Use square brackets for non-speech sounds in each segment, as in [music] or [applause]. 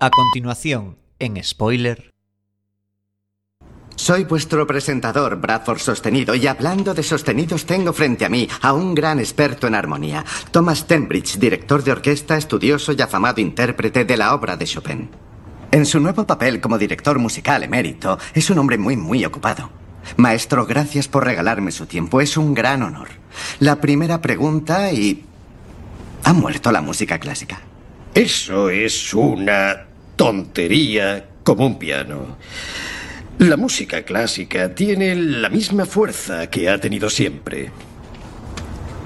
A continuación, en spoiler. Soy vuestro presentador, Bradford Sostenido, y hablando de sostenidos tengo frente a mí a un gran experto en armonía, Thomas Tenbridge, director de orquesta, estudioso y afamado intérprete de la obra de Chopin. En su nuevo papel como director musical emérito, es un hombre muy, muy ocupado. Maestro, gracias por regalarme su tiempo, es un gran honor. La primera pregunta y... ¿Ha muerto la música clásica? Eso es una tontería como un piano. La música clásica tiene la misma fuerza que ha tenido siempre.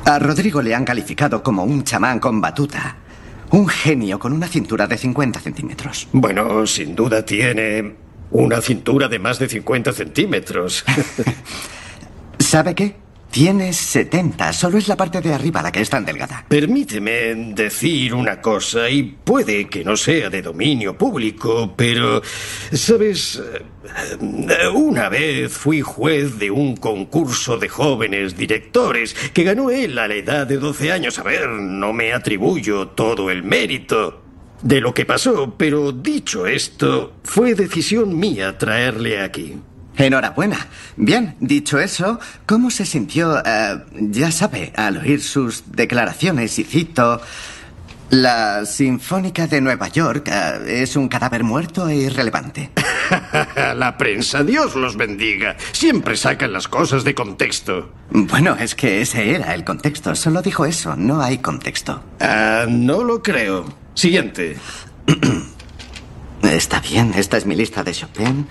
A Rodrigo le han calificado como un chamán con batuta. Un genio con una cintura de 50 centímetros. Bueno, sin duda tiene una cintura de más de 50 centímetros. [laughs] ¿Sabe qué? Tienes 70, solo es la parte de arriba la que es tan delgada. Permíteme decir una cosa, y puede que no sea de dominio público, pero, ¿sabes? Una vez fui juez de un concurso de jóvenes directores que ganó él a la edad de 12 años. A ver, no me atribuyo todo el mérito de lo que pasó, pero dicho esto, fue decisión mía traerle aquí. Enhorabuena. Bien, dicho eso, ¿cómo se sintió, eh, ya sabe, al oír sus declaraciones? Y cito, la Sinfónica de Nueva York eh, es un cadáver muerto e irrelevante. [laughs] la prensa, Dios los bendiga. Siempre sacan las cosas de contexto. Bueno, es que ese era el contexto. Solo dijo eso, no hay contexto. Ah, no lo creo. Siguiente. [clears throat] Está bien, esta es mi lista de Chopin.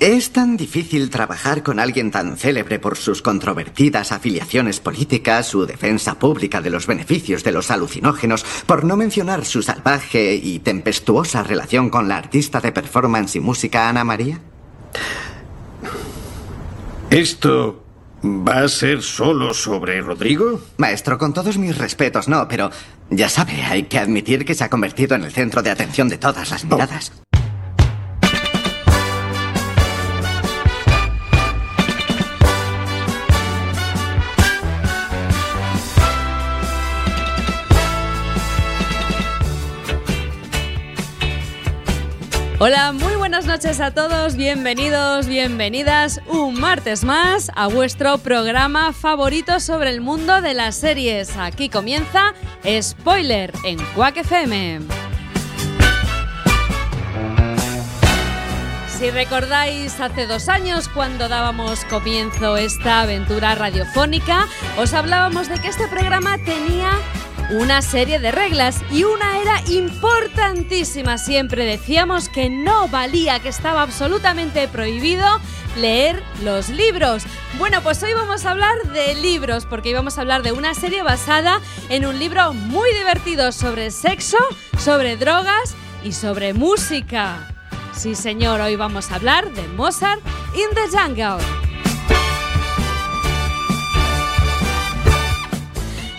¿Es tan difícil trabajar con alguien tan célebre por sus controvertidas afiliaciones políticas, su defensa pública de los beneficios de los alucinógenos, por no mencionar su salvaje y tempestuosa relación con la artista de performance y música Ana María? ¿Esto va a ser solo sobre Rodrigo? Maestro, con todos mis respetos, no, pero ya sabe, hay que admitir que se ha convertido en el centro de atención de todas las miradas. Hola, muy buenas noches a todos, bienvenidos, bienvenidas un martes más a vuestro programa favorito sobre el mundo de las series. Aquí comienza Spoiler en Quack FM. Si recordáis, hace dos años cuando dábamos comienzo esta aventura radiofónica, os hablábamos de que este programa tenía una serie de reglas y una era importantísima. Siempre decíamos que no valía, que estaba absolutamente prohibido leer los libros. Bueno, pues hoy vamos a hablar de libros, porque íbamos a hablar de una serie basada en un libro muy divertido sobre sexo, sobre drogas y sobre música. Sí, señor, hoy vamos a hablar de Mozart in the Jungle.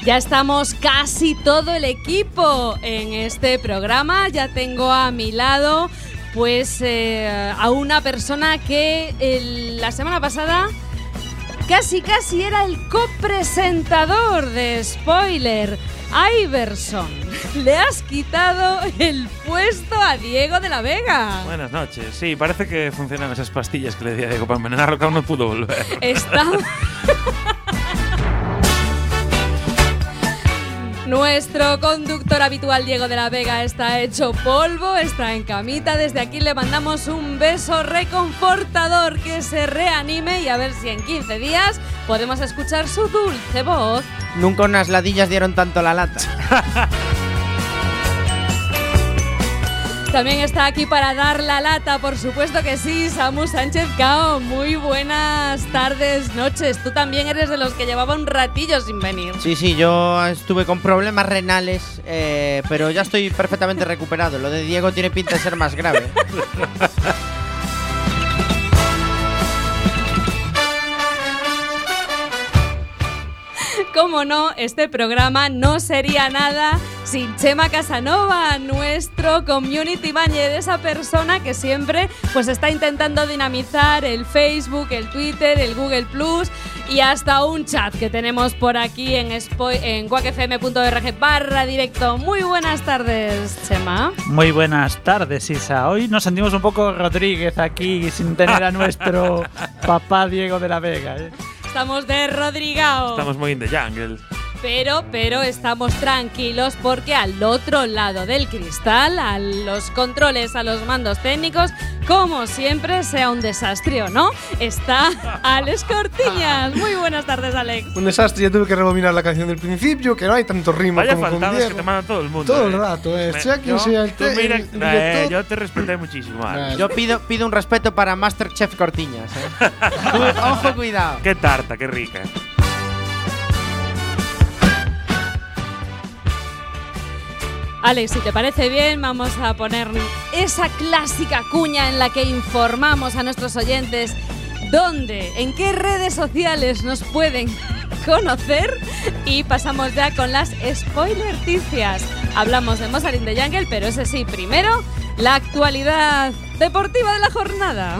Ya estamos casi todo el equipo en este programa. Ya tengo a mi lado pues eh, a una persona que la semana pasada casi casi era el copresentador de Spoiler. Iverson, [laughs] le has quitado el puesto a Diego de la Vega. Buenas noches. Sí, parece que funcionan esas pastillas que le di a Diego para envenenarlo, que aún no pudo volver. Está... [laughs] Nuestro conductor habitual Diego de la Vega está hecho polvo, está en camita. Desde aquí le mandamos un beso reconfortador que se reanime y a ver si en 15 días podemos escuchar su dulce voz. Nunca unas ladillas dieron tanto la lata. [laughs] También está aquí para dar la lata, por supuesto que sí, Samu Sánchez Cao. Muy buenas tardes, noches. Tú también eres de los que llevaba un ratillo sin venir. Sí, sí, yo estuve con problemas renales, eh, pero ya estoy perfectamente recuperado. Lo de Diego tiene pinta de ser más grave. [laughs] Cómo no, este programa no sería nada sin Chema Casanova, nuestro community manager, esa persona que siempre pues está intentando dinamizar el Facebook, el Twitter, el Google Plus y hasta un chat que tenemos por aquí en, en guacfm.org barra directo. Muy buenas tardes, Chema. Muy buenas tardes, Isa. Hoy nos sentimos un poco Rodríguez aquí sin tener a nuestro [laughs] papá Diego de la Vega. ¿eh? Estamos de Rodrigao. Estamos muy in the jungle. Pero, pero estamos tranquilos porque al otro lado del cristal, a los controles, a los mandos técnicos, como siempre, sea un desastre o no, está [laughs] Alex Cortiñas. Muy buenas tardes, Alex. Un desastre, ya tuve que rebobinar la canción del principio, que no hay tanto ritmo Vaya como con faltadas que te manda todo el mundo. Todo el eh. rato, eh. Me- Sea quien yo- sea el tú te- mira- el eh, director. yo te respeté muchísimo, Alex. Yo pido, pido un respeto para Masterchef Cortiñas. ¿eh? [laughs] Ojo, cuidado. Qué tarta, qué rica. Alex, si te parece bien, vamos a poner esa clásica cuña en la que informamos a nuestros oyentes dónde, en qué redes sociales nos pueden conocer y pasamos ya con las spoilerticias. Hablamos de Mozart in the pero ese sí, primero la actualidad deportiva de la jornada.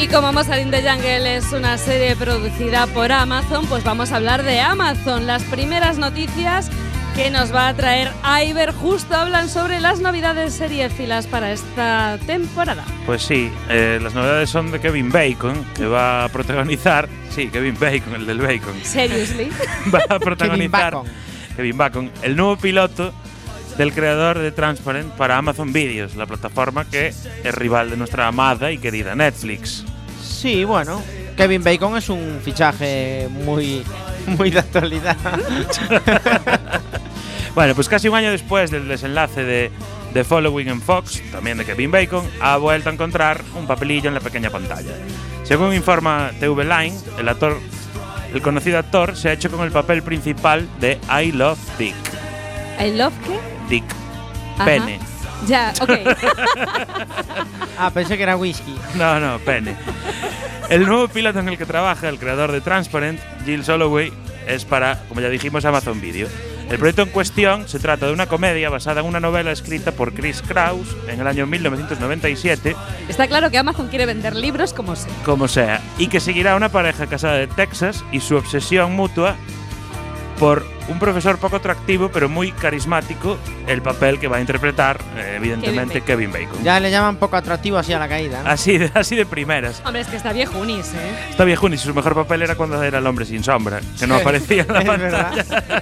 Y como Mozart in the Jungle es una serie producida por Amazon, pues vamos a hablar de Amazon. Las primeras noticias que nos va a traer Iber justo hablan sobre las novedades seriefilas para esta temporada. Pues sí, eh, las novedades son de Kevin Bacon, que va a protagonizar. Sí, Kevin Bacon, el del Bacon. Seriously. [laughs] va a protagonizar Bacon. Kevin Bacon, el nuevo piloto del creador de Transparent para Amazon Videos, la plataforma que es rival de nuestra amada y querida Netflix. Sí, bueno. Kevin Bacon es un fichaje muy, muy de actualidad. [laughs] Bueno, pues casi un año después del desenlace de The Following en Fox, también de Kevin Bacon, ha vuelto a encontrar un papelillo en la pequeña pantalla. Según informa TV Line, el actor, el conocido actor se ha hecho con el papel principal de I Love Dick. I love qué? Dick. Ajá. Pene. Ya, ok. [laughs] ah, pensé que era whisky. No, no, pene. El nuevo piloto en el que trabaja el creador de Transparent, Jill Soloway, es para, como ya dijimos, Amazon Video. El proyecto en cuestión se trata de una comedia basada en una novela escrita por Chris Kraus en el año 1997, Está claro que Amazon quiere vender libros como sea. como sea, y que seguirá a una pareja casada de Texas y su obsesión mutua por un profesor poco atractivo pero muy carismático, el papel que va a interpretar, eh, evidentemente, Kevin Bacon. Ya le llaman poco atractivo así a la caída. ¿no? Así de, [laughs] así de primeras. Hombre, es que está viejunis, ¿eh? Está viejo y su mejor papel era cuando era el hombre sin sombra, que no [laughs] aparecía en la pantalla. [laughs]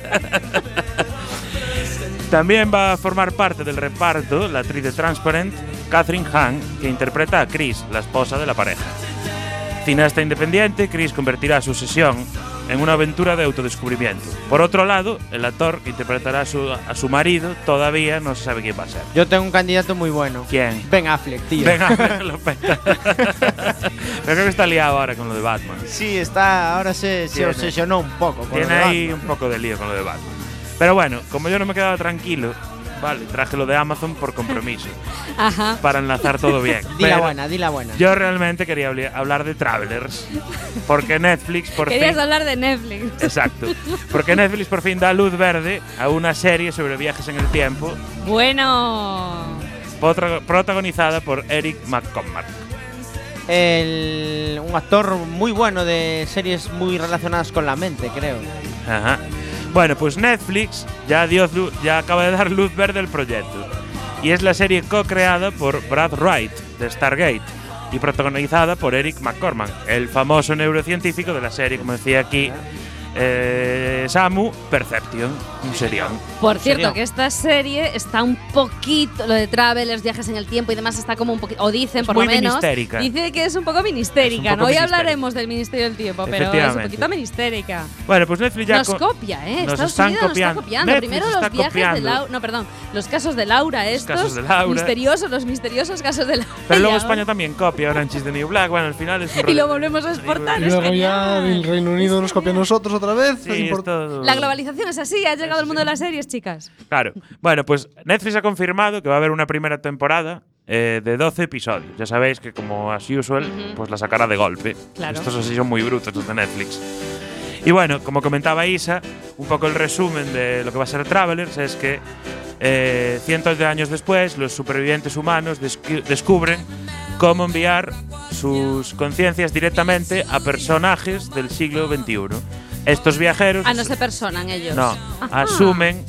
También va a formar parte del reparto la actriz de Transparent, Catherine Hahn, que interpreta a Chris, la esposa de la pareja. Cineasta independiente, Chris convertirá su sesión en una aventura de autodescubrimiento. Por otro lado, el actor que interpretará a su, a su marido todavía no se sabe quién va a ser. Yo tengo un candidato muy bueno. ¿Quién? Ben Affleck, tío. Venga, [laughs] lo peta. Creo que está liado ahora con lo de Batman. Sí, está, ahora se, se obsesionó un poco. con Tiene lo de ahí Batman. un poco de lío con lo de Batman. Pero bueno, como yo no me quedaba tranquilo, vale, traje lo de Amazon por compromiso, [laughs] Ajá. para enlazar todo bien. [laughs] Di la buena, di la buena. Yo realmente quería habli- hablar de Travelers, porque Netflix por Querías fin... hablar de Netflix. Exacto. [laughs] Porque Netflix por fin da luz verde a una serie sobre viajes en el tiempo, Bueno. potra- protagonizada por Eric McCormack. El- un actor muy bueno de series muy relacionadas con la mente, creo. Ajá. Bueno, pues Netflix ya, dio, ya acaba de dar luz verde al proyecto. Y es la serie co-creada por Brad Wright de Stargate y protagonizada por Eric McCormack, el famoso neurocientífico de la serie, como decía aquí, eh, Samu, Perception, un serión. Por cierto, que esta serie está un poquito, lo de Travelers, viajes en el tiempo y demás, está como un poquito, o dicen por muy lo menos, ministérica. dice que es un poco ministérica. Es un poco ¿no? Hoy hablaremos del Ministerio del Tiempo, pero es un poquito ministérica. Bueno, pues Netflix ya Nos co- copia, ¿eh? nos Estados están Unidos copiando. nos está copiando. Netflix Primero los viajes de. Laura. No, perdón. Los casos de Laura, estos. casos de Laura. Misteriosos, los misteriosos casos de Laura. Pero luego España también copia Orange is the New Black. Bueno, al final es un [laughs] Y lo volvemos a exportar. Y luego ya el Reino Unido nos copia a nosotros otra vez. Sí, es La globalización es así, ha llegado al mundo de las series, chicas. Claro. Bueno, pues Netflix ha confirmado que va a haber una primera temporada eh, de 12 episodios. Ya sabéis que, como as usual, Ujú. pues la sacará de golpe. Claro. Estos así son muy brutos, los de Netflix. Y bueno, como comentaba Isa, un poco el resumen de lo que va a ser Travelers es que eh, cientos de años después, los supervivientes humanos descu- descubren cómo enviar sus conciencias directamente a personajes del siglo XXI. Estos viajeros Ah, no se personan ellos. no, Ajá. asumen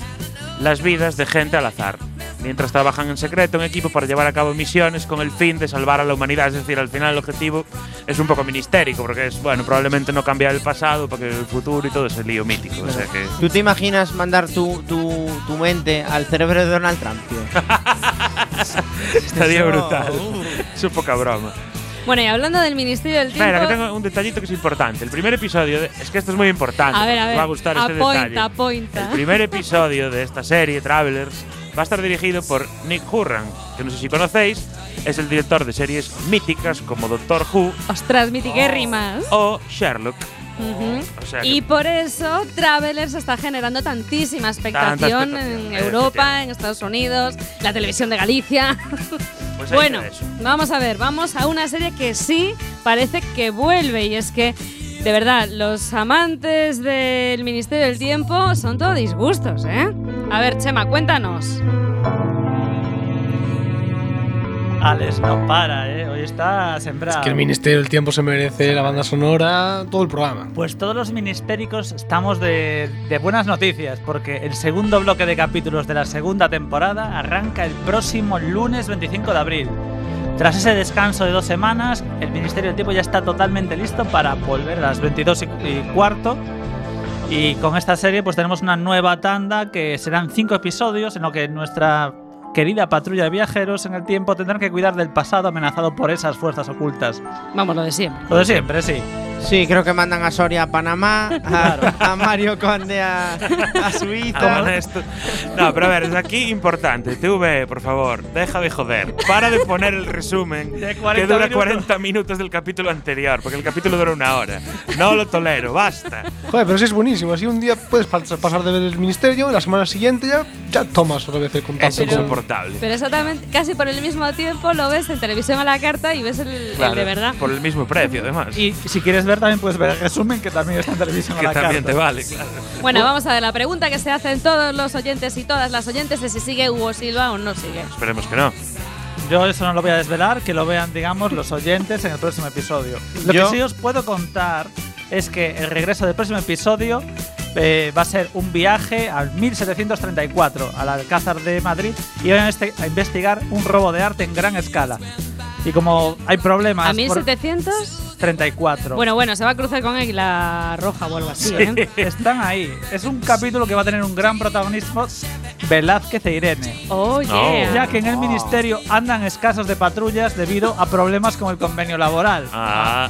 las vidas de gente al azar, mientras trabajan en secreto en equipo para llevar a cabo misiones con el fin de salvar a la humanidad. Es decir, al final el objetivo es un poco ministérico, porque es, bueno, probablemente no cambiar el pasado, porque el futuro y todo ese lío mítico. O sea que. ¿Tú te imaginas mandar tu, tu, tu mente al cerebro de Donald Trump, tío? [laughs] Estaría brutal. uh. Es un poca broma. Bueno, y hablando del Ministerio del Tiempo. Espera, que tengo un detallito que es importante. El primer episodio, de- es que esto es muy importante. A ver, a os ver. va a gustar este apointa, detalle. apointa. El primer episodio de esta serie, Travelers, va a estar dirigido por Nick Hurran, que no sé si conocéis, es el director de series míticas como Doctor Who Ostras, mitiquérrimas. o Sherlock. O sea Y por eso Travelers está generando tantísima expectación expectación, en Europa, efectivamente. en Estados Unidos, la televisión de Galicia. Pues bueno, vamos a ver, vamos a una serie que sí parece que vuelve y es que de verdad los amantes del Ministerio del Tiempo son todo disgustos, ¿eh? A ver, Chema, cuéntanos. Alex no para, ¿eh? Hoy está sembrado. Es que el Ministerio del Tiempo se merece la banda sonora, todo el programa. Pues todos los ministéricos estamos de, de buenas noticias, porque el segundo bloque de capítulos de la segunda temporada arranca el próximo lunes 25 de abril. Tras ese descanso de dos semanas, el Ministerio del Tiempo ya está totalmente listo para volver a las 22 y, y cuarto. Y con esta serie pues tenemos una nueva tanda que serán cinco episodios en lo que nuestra querida patrulla de viajeros en el tiempo tendrán que cuidar del pasado amenazado por esas fuerzas ocultas. Vamos, lo de siempre. Lo de siempre, sí. Sí, creo que mandan a Soria a Panamá, a, a Mario Conde a, a Suiza. No, pero a ver, desde aquí importante. TV, por favor, deja de joder. Para de poner el resumen De que 40 dura minutos. 40 minutos del capítulo anterior, porque el capítulo dura una hora. No lo tolero, basta. Joder, pero sí es buenísimo. Así un día puedes pas- pasar de ver el Ministerio, y la semana siguiente ya, ya tomas otra vez el contacto Es con... insoportable. Pero exactamente, casi por el mismo tiempo lo ves en televisión a la carta y ves el, el Claro, de verdad. Por el mismo precio, además. Y si quieres ver, también puedes ver el resumen, que también está en televisión a que la también carta. te vale, claro. Bueno, vamos a ver la pregunta que se hacen todos los oyentes y todas las oyentes de si sigue Hugo Silva o no sigue. Esperemos que no. Yo eso no lo voy a desvelar, que lo vean, digamos, los oyentes en el próximo episodio. Lo Yo- que sí os puedo contar es que el regreso del próximo episodio eh, va a ser un viaje al 1734, al Alcázar de Madrid, y van a, este- a investigar un robo de arte en gran escala. Y como hay problemas ¿A por 1700? 34, Bueno, bueno, se va a cruzar con Águila Roja o algo así, ¿eh? [laughs] están ahí. Es un capítulo que va a tener un gran protagonismo, Velázquez e Irene. Oh, yeah. Ya que en el ministerio andan escasos de patrullas debido a problemas con el convenio laboral. Ah,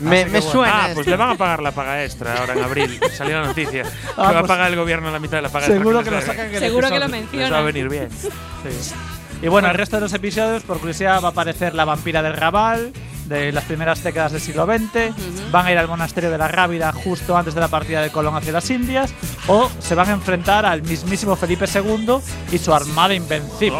Me, Así me que bueno. suena. ah, pues le van a pagar la paga extra ahora en abril. [laughs] Salió la noticia. que Ah, va a pues- pagar el gobierno la mitad de la paga Seguro extra que lo les debe. sacan Seguro que lo. Les va a menciona. venir bien. Sí. Y bueno, el resto de los episodios, por curiosidad, va a aparecer la vampira del Raval, de las primeras décadas del siglo XX. Van a ir al monasterio de la Rábida justo antes de la partida de Colón hacia las Indias. O se van a enfrentar al mismísimo Felipe II y su armada invencible.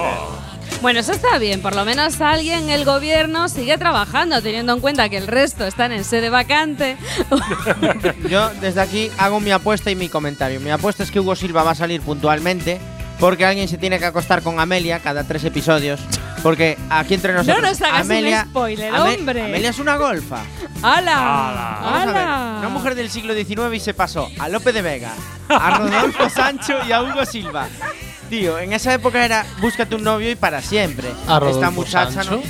Bueno, eso está bien. Por lo menos alguien en el gobierno sigue trabajando, teniendo en cuenta que el resto están en sede vacante. [laughs] Yo desde aquí hago mi apuesta y mi comentario. Mi apuesta es que Hugo Silva va a salir puntualmente porque alguien se tiene que acostar con Amelia cada tres episodios. Porque aquí entre nosotros. nos hagas un Amelia, spoiler, Ame- hombre. Amelia es una golfa. ¡Hala! Vamos a ver. ¡Hala! Una mujer del siglo XIX y se pasó a Lope de Vega, a Rodolfo [laughs] Sancho y a Hugo Silva. Tío, en esa época era búscate un novio y para siempre. A Rodolfo Esta muchacha Sancho.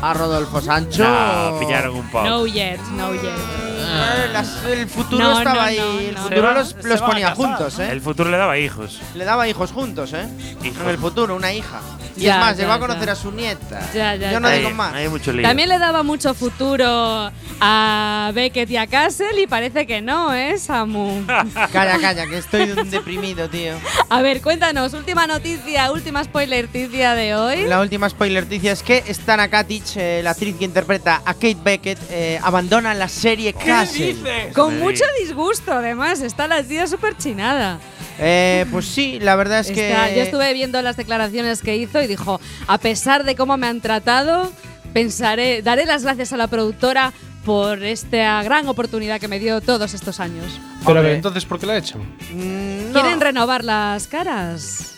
no. a Rodolfo Sancho. No, pillaron un poco. No yet, no yet. Eh, las- el futuro No, estaba no, ahí. no, el no. futuro los, se los van a ponía casar. juntos, ¿eh? El futuro le daba hijos. Le daba hijos juntos, ¿eh? Hijos. En el futuro, una hija. Y Ya, es más, ya, llegó a ya. conocer a su nieta. Ya, ya, Yo no digo más. Hay mucho lío. También le daba mucho futuro a Beckett y a Castle y parece que no, ¿eh, Samu? [laughs] Calla, calla, que estoy deprimido, tío. [laughs] A ver, cuéntanos, última noticia, última spoiler noticia de hoy. La última spoiler noticia es que Stana Katic, eh, la actriz que interpreta a Kate Beckett, eh, abandona la serie Castle. Con Sí. mucho disgusto, además, está la tía súper chinada. Eh, pues sí, la verdad es que. Está- yo estuve viendo las declaraciones que hizo y dijo, a pesar de cómo me han tratado, pensaré, daré las gracias a la productora por esta gran oportunidad que me dio todos estos años. Pero a ver, Hombre. entonces, ¿por qué la echan? Mm, no. ¿Quieren renovar las caras?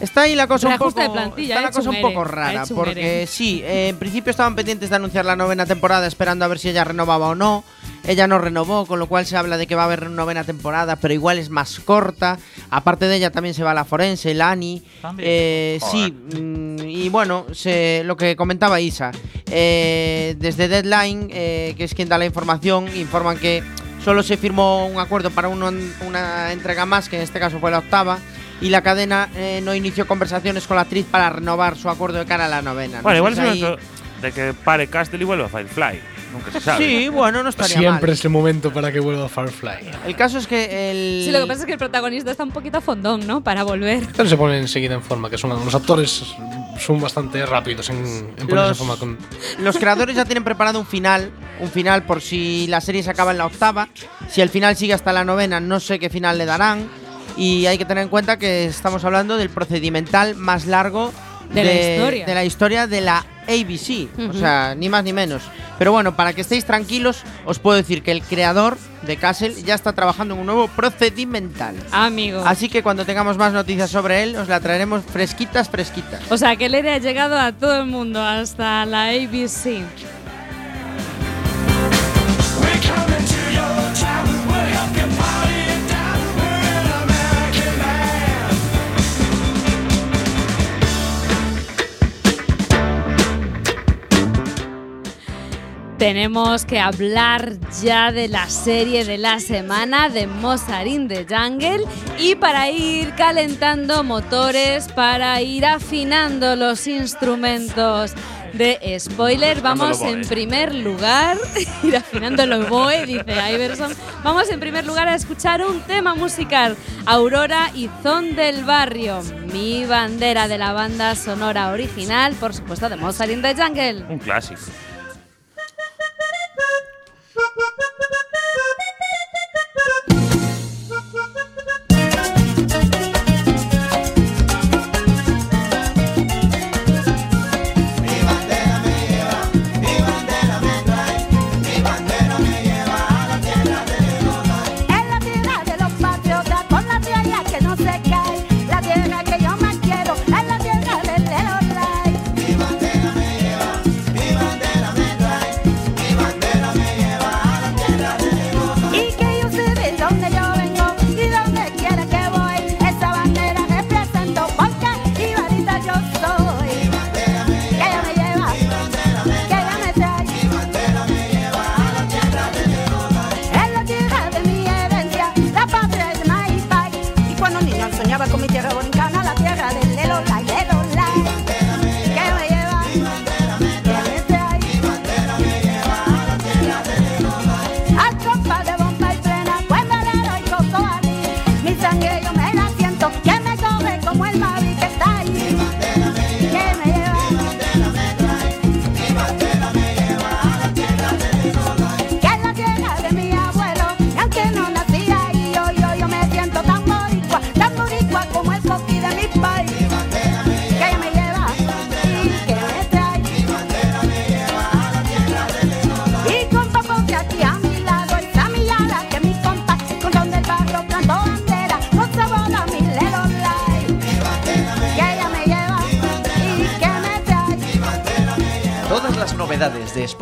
Está ahí la cosa un poco, de plantilla, está la cosa un poco rara, porque sí, eh, en principio estaban pendientes de anunciar la novena temporada, esperando a ver si ella renovaba o no. Ella no renovó, con lo cual se habla de que va a haber novena temporada, pero igual es más corta. Aparte de ella también se va la forense, Lani. También. Eh, sí, mm, y bueno, se- lo que comentaba Isa, eh, desde Deadline, eh, que es quien da la información, informan que solo se firmó un acuerdo para uno- una entrega más, que en este caso fue la octava, y la cadena eh, no inició conversaciones con la actriz para renovar su acuerdo de cara a la novena. Bueno, No igual es si momento de que pare Castle y vuelva a Firefly. Nunca se sabe. Sí, bueno, no estaría Siempre mal. es el momento para que vuelva Firefly. El caso es que el... Sí, lo que pasa es que el protagonista está un poquito fondón, ¿no? Para volver. Pero se ponen enseguida en forma, que son los actores son bastante rápidos en, en ponerse en forma con. Los creadores ya tienen preparado un final, un final por si la serie se acaba en la octava, si el final sigue hasta la novena, no sé qué final le darán y hay que tener en cuenta que estamos hablando del procedimental más largo De la historia. de la historia de la ABC, o sea, ni más ni menos. Pero bueno, para que estéis tranquilos, os puedo decir que el creador de Castle ya está trabajando en un nuevo procedimental. Amigo. Así que cuando tengamos más noticias sobre él, os la traeremos fresquitas, fresquitas. O sea, que el ERE ha llegado a todo el mundo, hasta la ABC. Tenemos que hablar ya de la serie de la semana de Mozart in the Jungle y para ir calentando motores, para ir afinando los instrumentos de spoiler, vamos en primer lugar, [laughs] ir afinando los boe, dice Iverson, vamos en primer lugar a escuchar un tema musical, Aurora y Zon del Barrio, mi bandera de la banda sonora original, por supuesto de Mozart in the Jungle. Un clásico.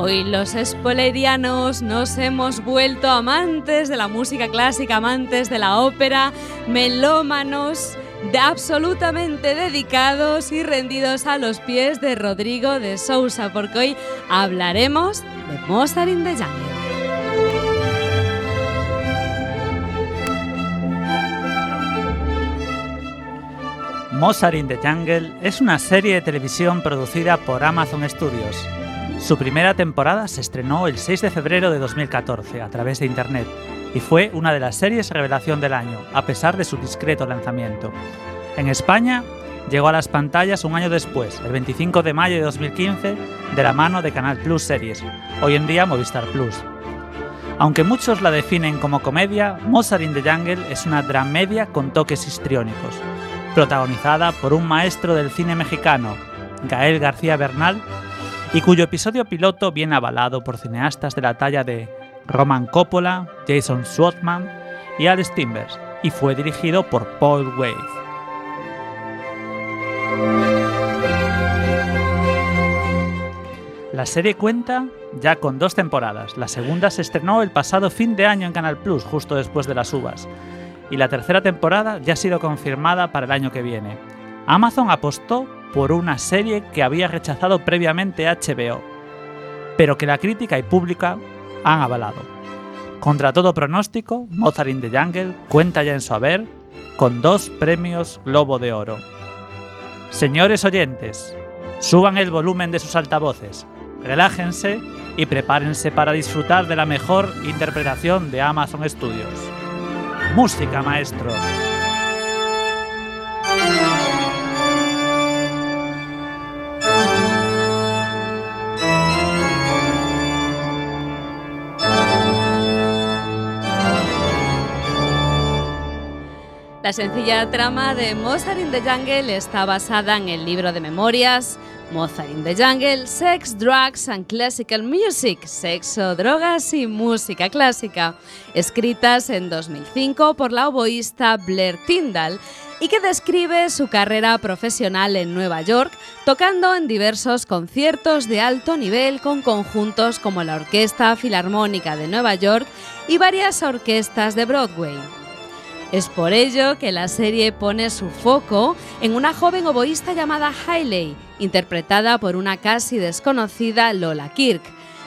Hoy los spoilerianos nos hemos vuelto amantes de la música clásica, amantes de la ópera, melómanos, absolutamente dedicados y rendidos a los pies de Rodrigo de Sousa, porque hoy hablaremos de Mozart in the Jungle. Mozart in the Jungle es una serie de televisión producida por Amazon Studios. Su primera temporada se estrenó el 6 de febrero de 2014 a través de Internet y fue una de las series revelación del año, a pesar de su discreto lanzamiento. En España llegó a las pantallas un año después, el 25 de mayo de 2015, de la mano de Canal Plus Series, hoy en día Movistar Plus. Aunque muchos la definen como comedia, Mozart in the Jungle es una dramedia con toques histriónicos, protagonizada por un maestro del cine mexicano, Gael García Bernal, y cuyo episodio piloto viene avalado por cineastas de la talla de Roman Coppola, Jason Schwartzman y Alex Timbers, y fue dirigido por Paul Weitz. La serie cuenta ya con dos temporadas. La segunda se estrenó el pasado fin de año en Canal Plus, justo después de las uvas. Y la tercera temporada ya ha sido confirmada para el año que viene. Amazon apostó por una serie que había rechazado previamente HBO, pero que la crítica y pública han avalado. Contra todo pronóstico, Mozart in the Jungle cuenta ya en su haber con dos premios Globo de Oro. Señores oyentes, suban el volumen de sus altavoces, relájense y prepárense para disfrutar de la mejor interpretación de Amazon Studios. Música, maestro. La sencilla trama de Mozart in the Jungle está basada en el libro de memorias Mozart in the Jungle, Sex, Drugs and Classical Music, Sexo, Drogas y Música Clásica, escritas en 2005 por la oboísta Blair Tyndall y que describe su carrera profesional en Nueva York, tocando en diversos conciertos de alto nivel con conjuntos como la Orquesta Filarmónica de Nueva York y varias orquestas de Broadway. Es por ello que la serie pone su foco en una joven oboísta llamada Hailey, interpretada por una casi desconocida Lola Kirk,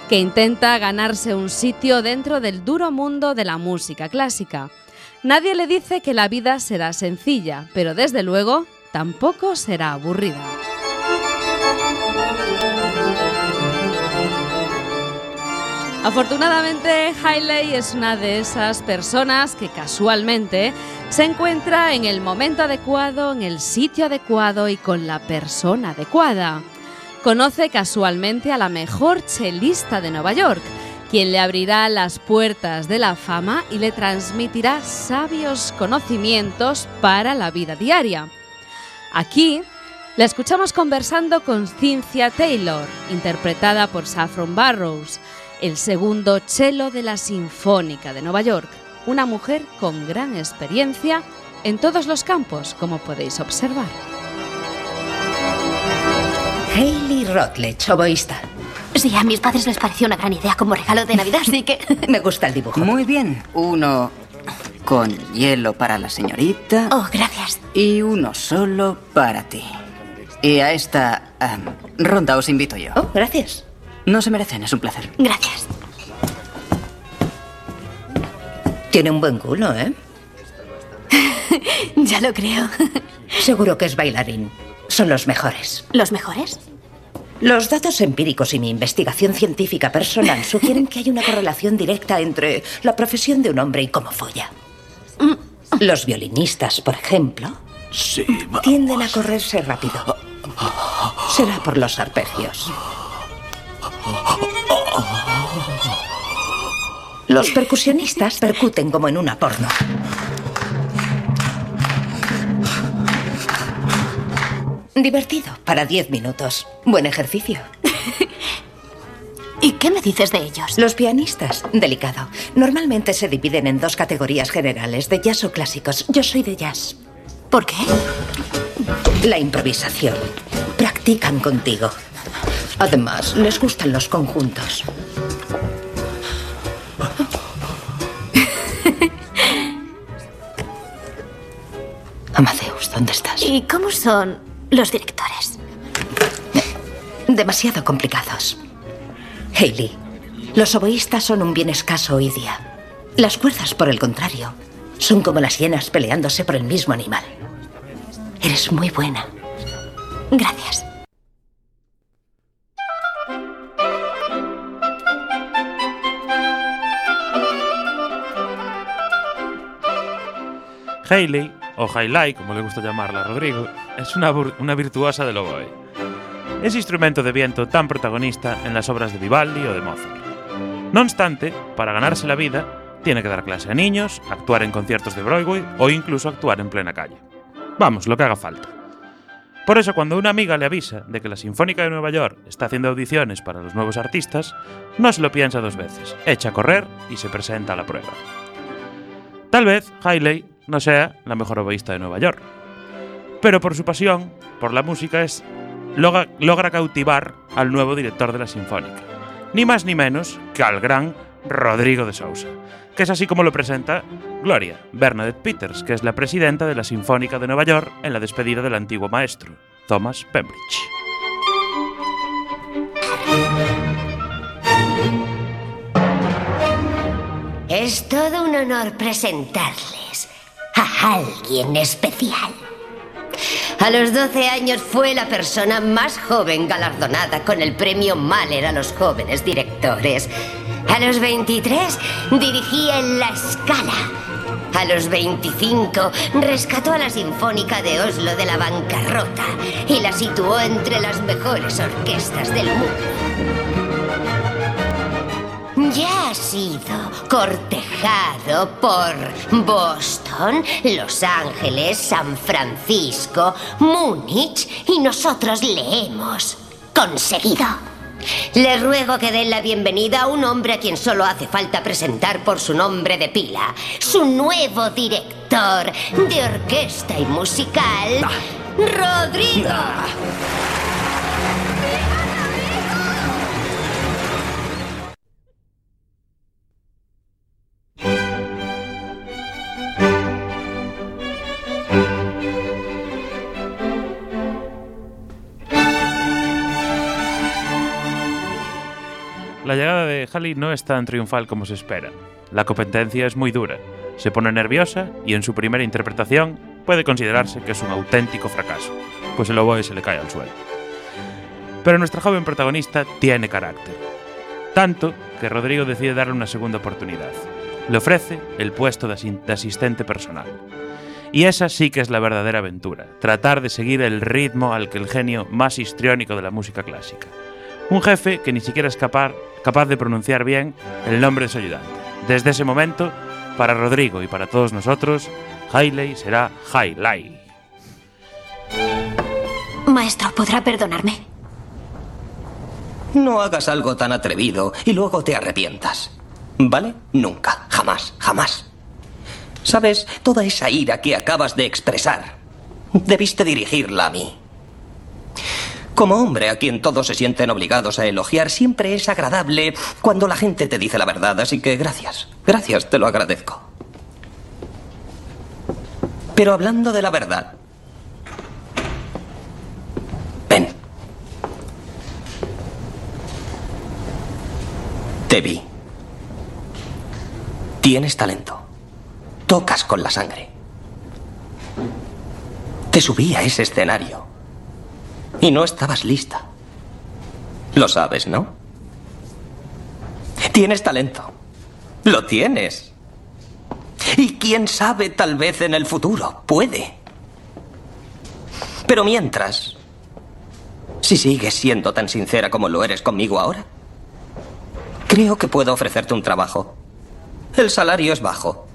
que intenta ganarse un sitio dentro del duro mundo de la música clásica. Nadie le dice que la vida será sencilla, pero desde luego tampoco será aburrida. Afortunadamente, Hailey es una de esas personas que casualmente se encuentra en el momento adecuado, en el sitio adecuado y con la persona adecuada. Conoce casualmente a la mejor chelista de Nueva York, quien le abrirá las puertas de la fama y le transmitirá sabios conocimientos para la vida diaria. Aquí la escuchamos conversando con Cynthia Taylor, interpretada por Saffron Barrows, el segundo cello de la Sinfónica de Nueva York, una mujer con gran experiencia en todos los campos, como podéis observar. Hayley Rutledge, oboísta. Sí, a mis padres les pareció una gran idea como regalo de Navidad, así que... [laughs] Me gusta el dibujo. Muy bien. Uno con hielo para la señorita. Oh, gracias. Y uno solo para ti. Y a esta am, ronda os invito yo. Oh, gracias. No se merecen, es un placer. Gracias. Tiene un buen culo, ¿eh? [laughs] ya lo creo. [laughs] Seguro que es bailarín. Son los mejores. ¿Los mejores? Los datos empíricos y mi investigación científica personal sugieren que hay una correlación directa entre la profesión de un hombre y cómo folla. Los violinistas, por ejemplo, Sí, tienden a correrse rápido. Será por los arpegios. Los percusionistas percuten como en una porno. Divertido, para 10 minutos. Buen ejercicio. [laughs] ¿Y qué me dices de ellos? Los pianistas, delicado. Normalmente se dividen en dos categorías generales, de jazz o clásicos. Yo soy de jazz. ¿Por qué? La improvisación. Practican contigo. Además, les gustan los conjuntos. [laughs] Amadeus, ¿dónde estás? ¿Y cómo son los directores? Demasiado complicados. Hayley, los oboístas son un bien escaso hoy día. Las cuerdas, por el contrario, son como las hienas peleándose por el mismo animal. Eres muy buena. Gracias. Hayley, o Hailey, como le gusta llamarla a Rodrigo, es una virtuosa del oboe. Es instrumento de viento tan protagonista en las obras de Vivaldi o de Mozart. No obstante, para ganarse la vida, tiene que dar clase a niños, actuar en conciertos de Broadway o incluso actuar en plena calle. Vamos, lo que haga falta. Por eso, cuando una amiga le avisa de que la Sinfónica de Nueva York está haciendo audiciones para los nuevos artistas, no se lo piensa dos veces, echa a correr y se presenta a la prueba. Tal vez Hailey no sea la mejor oboísta de Nueva York, pero por su pasión por la música es logra, logra cautivar al nuevo director de la Sinfónica, ni más ni menos que al gran Rodrigo de Sousa, que es así como lo presenta Gloria Bernadette Peters, que es la presidenta de la Sinfónica de Nueva York en la despedida del antiguo maestro, Thomas Pembridge. Es todo un honor presentarles a alguien especial. A los 12 años fue la persona más joven galardonada con el premio Mahler a los jóvenes directores. A los 23 dirigía en La Scala. A los 25 rescató a la Sinfónica de Oslo de la bancarrota y la situó entre las mejores orquestas del mundo. Ya ha sido cortejado por Boston, Los Ángeles, San Francisco, Múnich y nosotros le hemos conseguido. Le ruego que den la bienvenida a un hombre a quien solo hace falta presentar por su nombre de pila, su nuevo director de orquesta y musical, Rodrigo. La llegada de Halley no es tan triunfal como se espera. La competencia es muy dura, se pone nerviosa y en su primera interpretación puede considerarse que es un auténtico fracaso, pues el oboe se le cae al suelo. Pero nuestra joven protagonista tiene carácter. Tanto que Rodrigo decide darle una segunda oportunidad. Le ofrece el puesto de, asistente personal. Y esa sí que es la verdadera aventura, tratar de seguir el ritmo al que el genio más histriónico de la música clásica. Un jefe que ni siquiera es capaz, capaz de pronunciar bien el nombre de su ayudante. Desde ese momento, para Rodrigo y para todos nosotros, Hailey será Hailey. Maestro, ¿podrá perdonarme? No hagas algo tan atrevido y luego te arrepientas. ¿Vale? Nunca, jamás, jamás. Sabes, toda esa ira que acabas de expresar, debiste dirigirla a mí. Como hombre a quien todos se sienten obligados a elogiar, siempre es agradable cuando la gente te dice la verdad, así que gracias, gracias, te lo agradezco. Pero hablando de la verdad, ven. Te vi. Tienes talento. Tocas con la sangre. Te subí a ese escenario. Y no estabas lista. Lo sabes, ¿no? Tienes talento. Lo tienes. Y quién sabe, tal vez en el futuro. Puede. Pero mientras, si sigues siendo tan sincera como lo eres conmigo ahora, creo que puedo ofrecerte un trabajo. El salario es bajo.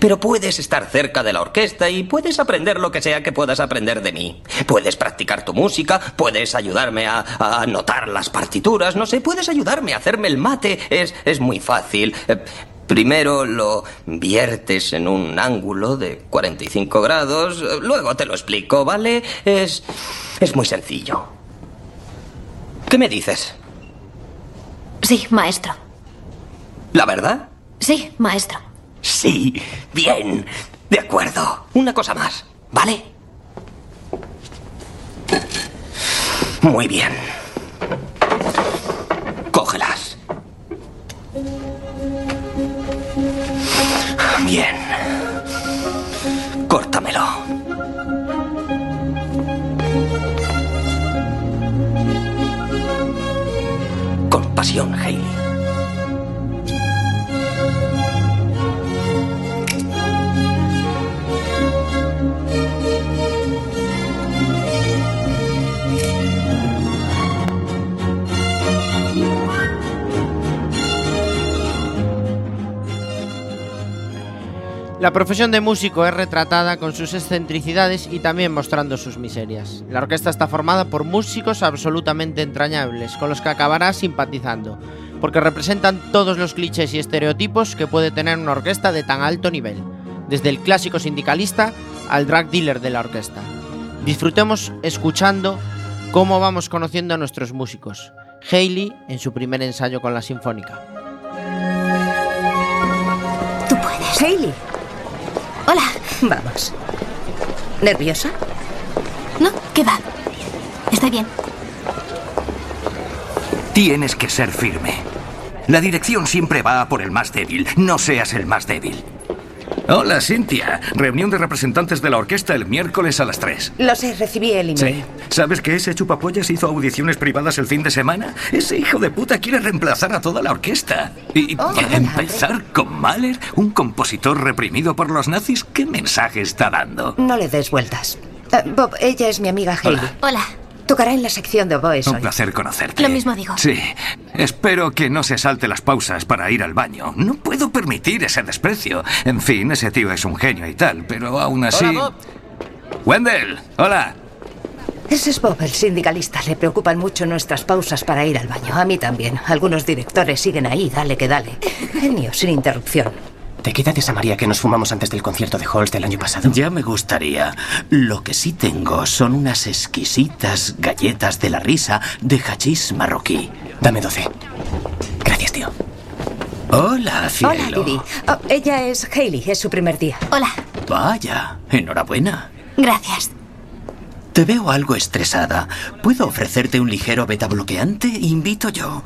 Pero puedes estar cerca de la orquesta y puedes aprender lo que sea que puedas aprender de mí. Puedes practicar tu música, puedes ayudarme a, a anotar las partituras, no sé, puedes ayudarme a hacerme el mate. Es, es muy fácil. Eh, Primero lo viertes en un ángulo de 45 grados, luego te lo explico, ¿vale? Es, es muy sencillo. ¿Qué me dices? Sí, maestro. ¿La verdad? Sí, maestro. Sí, bien. De acuerdo. Una cosa más, ¿vale? Muy bien. Cógelas. Bien. Córtamelo. Con pasión. La profesión de músico es retratada con sus excentricidades y también mostrando sus miserias. La orquesta está formada por músicos absolutamente entrañables, con los que acabará simpatizando, porque representan todos los clichés y estereotipos que puede tener una orquesta de tan alto nivel, desde el clásico sindicalista al drug dealer de la orquesta. Disfrutemos escuchando cómo vamos conociendo a nuestros músicos. Hayley en su primer ensayo con la Sinfónica. Tú puedes. Hailey, Hola. vamos. ¿Nerviosa? No, ¿qué va? Estoy bien. Tienes que ser firme. La dirección siempre va a por el más débil. No seas el más débil. Hola, Cynthia. Reunión de representantes de la orquesta el miércoles a las 3. Lo sé, recibí el email. Sí. ¿Sabes que ese chupapollas hizo audiciones privadas el fin de semana? Ese hijo de puta quiere reemplazar a toda la orquesta. Y Oh, para hola, empezar con Mahler, un compositor reprimido por los nazis, ¿qué mensaje está dando? No le des vueltas. Eh, Bob, ella es mi amiga Hailey. Hola. Tocará en la sección de oboes Un hoy. placer conocerte. Lo mismo digo. Sí. Espero que no se salte las pausas para ir al baño. No puedo permitir ese desprecio. En fin, ese tío es un genio y tal, pero aún así... Hola, Bob. Wendell, hola. Ese es Bob, el sindicalista. Le preocupan mucho nuestras pausas para ir al baño. A mí también. Algunos directores siguen ahí, dale que dale. Genio, sin interrupción. ¿Te queda de esa María que nos fumamos antes del concierto de Halls del año pasado? Ya me gustaría. Lo que sí tengo son unas exquisitas galletas de la risa de hachís marroquí. Dame 12. Gracias, tío. Hola, cielo. Hola, Didi. Oh, ella es Hailey, es su primer día. Hola. Vaya, enhorabuena. Gracias. Te veo algo estresada. ¿Puedo ofrecerte un ligero beta bloqueante? Invito yo.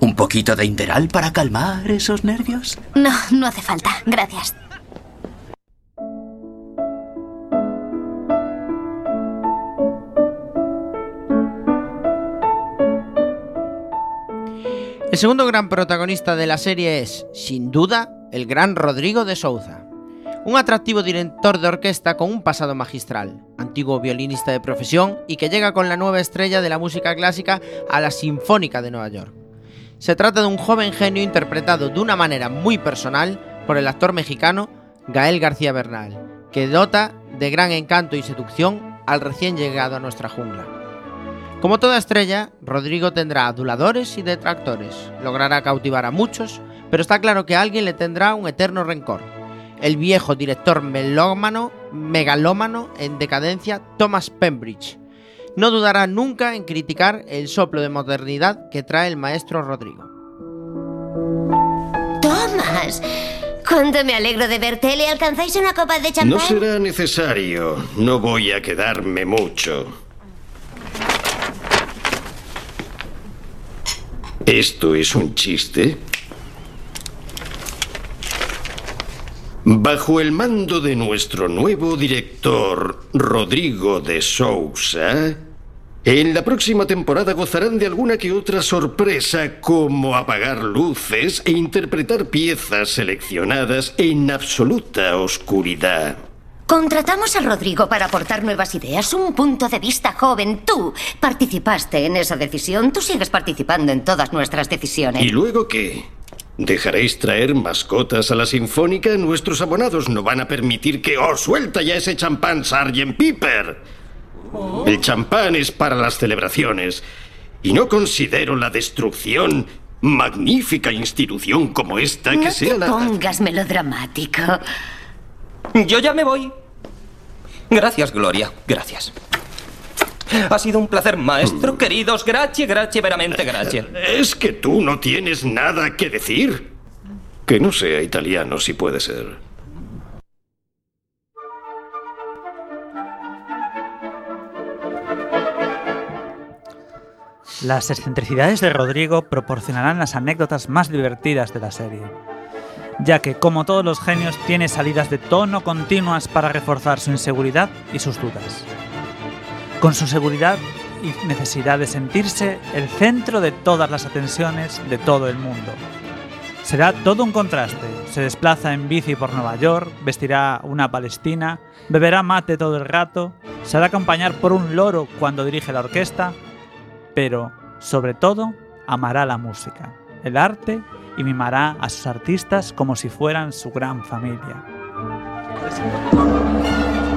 ¿Un poquito de Inderal para calmar esos nervios? No, no hace falta. Gracias. El segundo gran protagonista de la serie es, sin duda, el gran Rodrigo de Souza. Un atractivo director de orquesta con un pasado magistral, antiguo violinista de profesión y que llega con la nueva estrella de la música clásica a la Sinfónica de Nueva York. Se trata de un joven genio interpretado de una manera muy personal por el actor mexicano Gael García Bernal, que dota de gran encanto y seducción al recién llegado a nuestra jungla. Como toda estrella, Rodrigo tendrá aduladores y detractores, logrará cautivar a muchos, pero está claro que alguien le tendrá un eterno rencor. El viejo director melómano, megalómano en decadencia, Thomas Pembridge. No dudará nunca en criticar el soplo de modernidad que trae el maestro Rodrigo. Tomás, cuánto me alegro de verte. ¿Le alcanzáis una copa de champán? No será necesario. No voy a quedarme mucho. ¿Esto es un chiste? Bajo el mando de nuestro nuevo director, Rodrigo de Sousa, en la próxima temporada gozarán de alguna que otra sorpresa como apagar luces e interpretar piezas seleccionadas en absoluta oscuridad. Contratamos a Rodrigo para aportar nuevas ideas, un punto de vista joven. Tú participaste en esa decisión, tú sigues participando en todas nuestras decisiones. ¿Y luego qué? ¿Dejaréis traer mascotas a la Sinfónica? Nuestros abonados no van a permitir que... ¡Oh, suelta ya ese champán, Sgt. Piper! El champán es para las celebraciones. Y no considero la destrucción magnífica institución como esta que no sea te la... pongas melodramático. Yo ya me voy. Gracias, Gloria. Gracias. Ha sido un placer, maestro, queridos. Gracias, gracias, veramente gracias. ¿Es que tú no tienes nada que decir? Que no sea italiano, si puede ser. Las excentricidades de Rodrigo proporcionarán las anécdotas más divertidas de la serie, ya que, como todos los genios, tiene salidas de tono continuas para reforzar su inseguridad y sus dudas. Con su seguridad y necesidad de sentirse el centro de todas las atenciones de todo el mundo. Será todo un contraste. Se desplaza en bici por Nueva York, vestirá una palestina, beberá mate todo el rato, se hará acompañar por un loro cuando dirige la orquesta, pero, sobre todo, amará la música, el arte y mimará a sus artistas como si fueran su gran familia.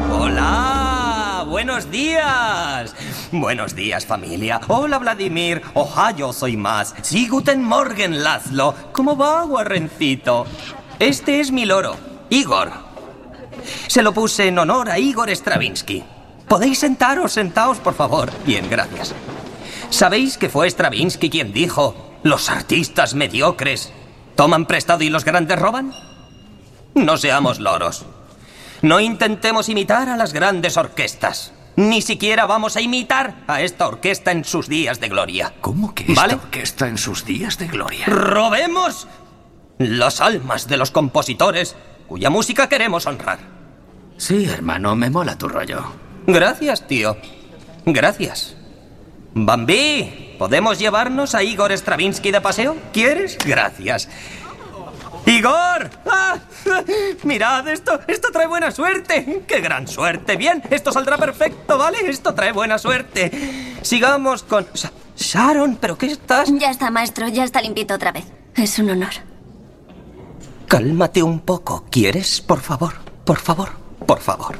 Hola, buenos días. Buenos días, familia. Hola, Vladimir. Ohio soy más. Sí, guten Morgen, Laszlo. ¿Cómo va, guarrencito? Este es mi loro, Igor. Se lo puse en honor a Igor Stravinsky. ¿Podéis sentaros? Sentaos, por favor. Bien, gracias. ¿Sabéis que fue Stravinsky quien dijo, los artistas mediocres toman prestado y los grandes roban? No seamos loros. No intentemos imitar a las grandes orquestas. Ni siquiera vamos a imitar a esta orquesta en sus días de gloria. ¿Cómo que esta ¿Vale? orquesta en sus días de gloria? Robemos las almas de los compositores cuya música queremos honrar. Sí, hermano, me mola tu rollo. Gracias, tío. Gracias. Bambi, ¿podemos llevarnos a Igor Stravinsky de paseo? ¿Quieres? Gracias. ¡Igor! ¡Ah! Mirad, esto, esto trae buena suerte. ¡Qué gran suerte! Bien, esto saldrá perfecto, ¿vale? Esto trae buena suerte. Sigamos con... Sa- Sharon, ¿pero qué estás? Ya está, maestro, ya está limpito otra vez. Es un honor. Cálmate un poco, ¿quieres? Por favor, por favor, por favor.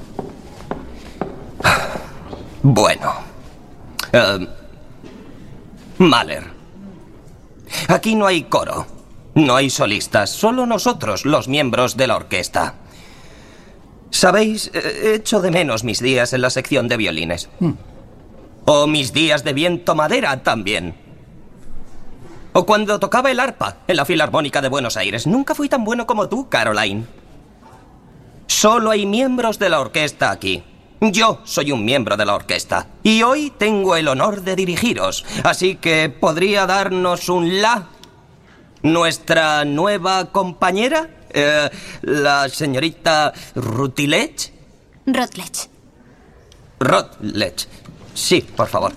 Bueno. Eh, Mahler. Aquí no hay coro. No hay solistas, solo nosotros, los miembros de la orquesta. Sabéis, Eh, echo de menos mis días en la sección de violines. O mis días de viento madera también. O cuando tocaba el arpa en la Filarmónica de Buenos Aires. Nunca fui tan bueno como tú, Caroline. Solo hay miembros de la orquesta aquí. Yo soy un miembro de la orquesta. Y hoy tengo el honor de dirigiros. Así que podría darnos un la. Nuestra nueva compañera, eh, la señorita Rutilech. Rutledge. Rutledge. Sí, por favor.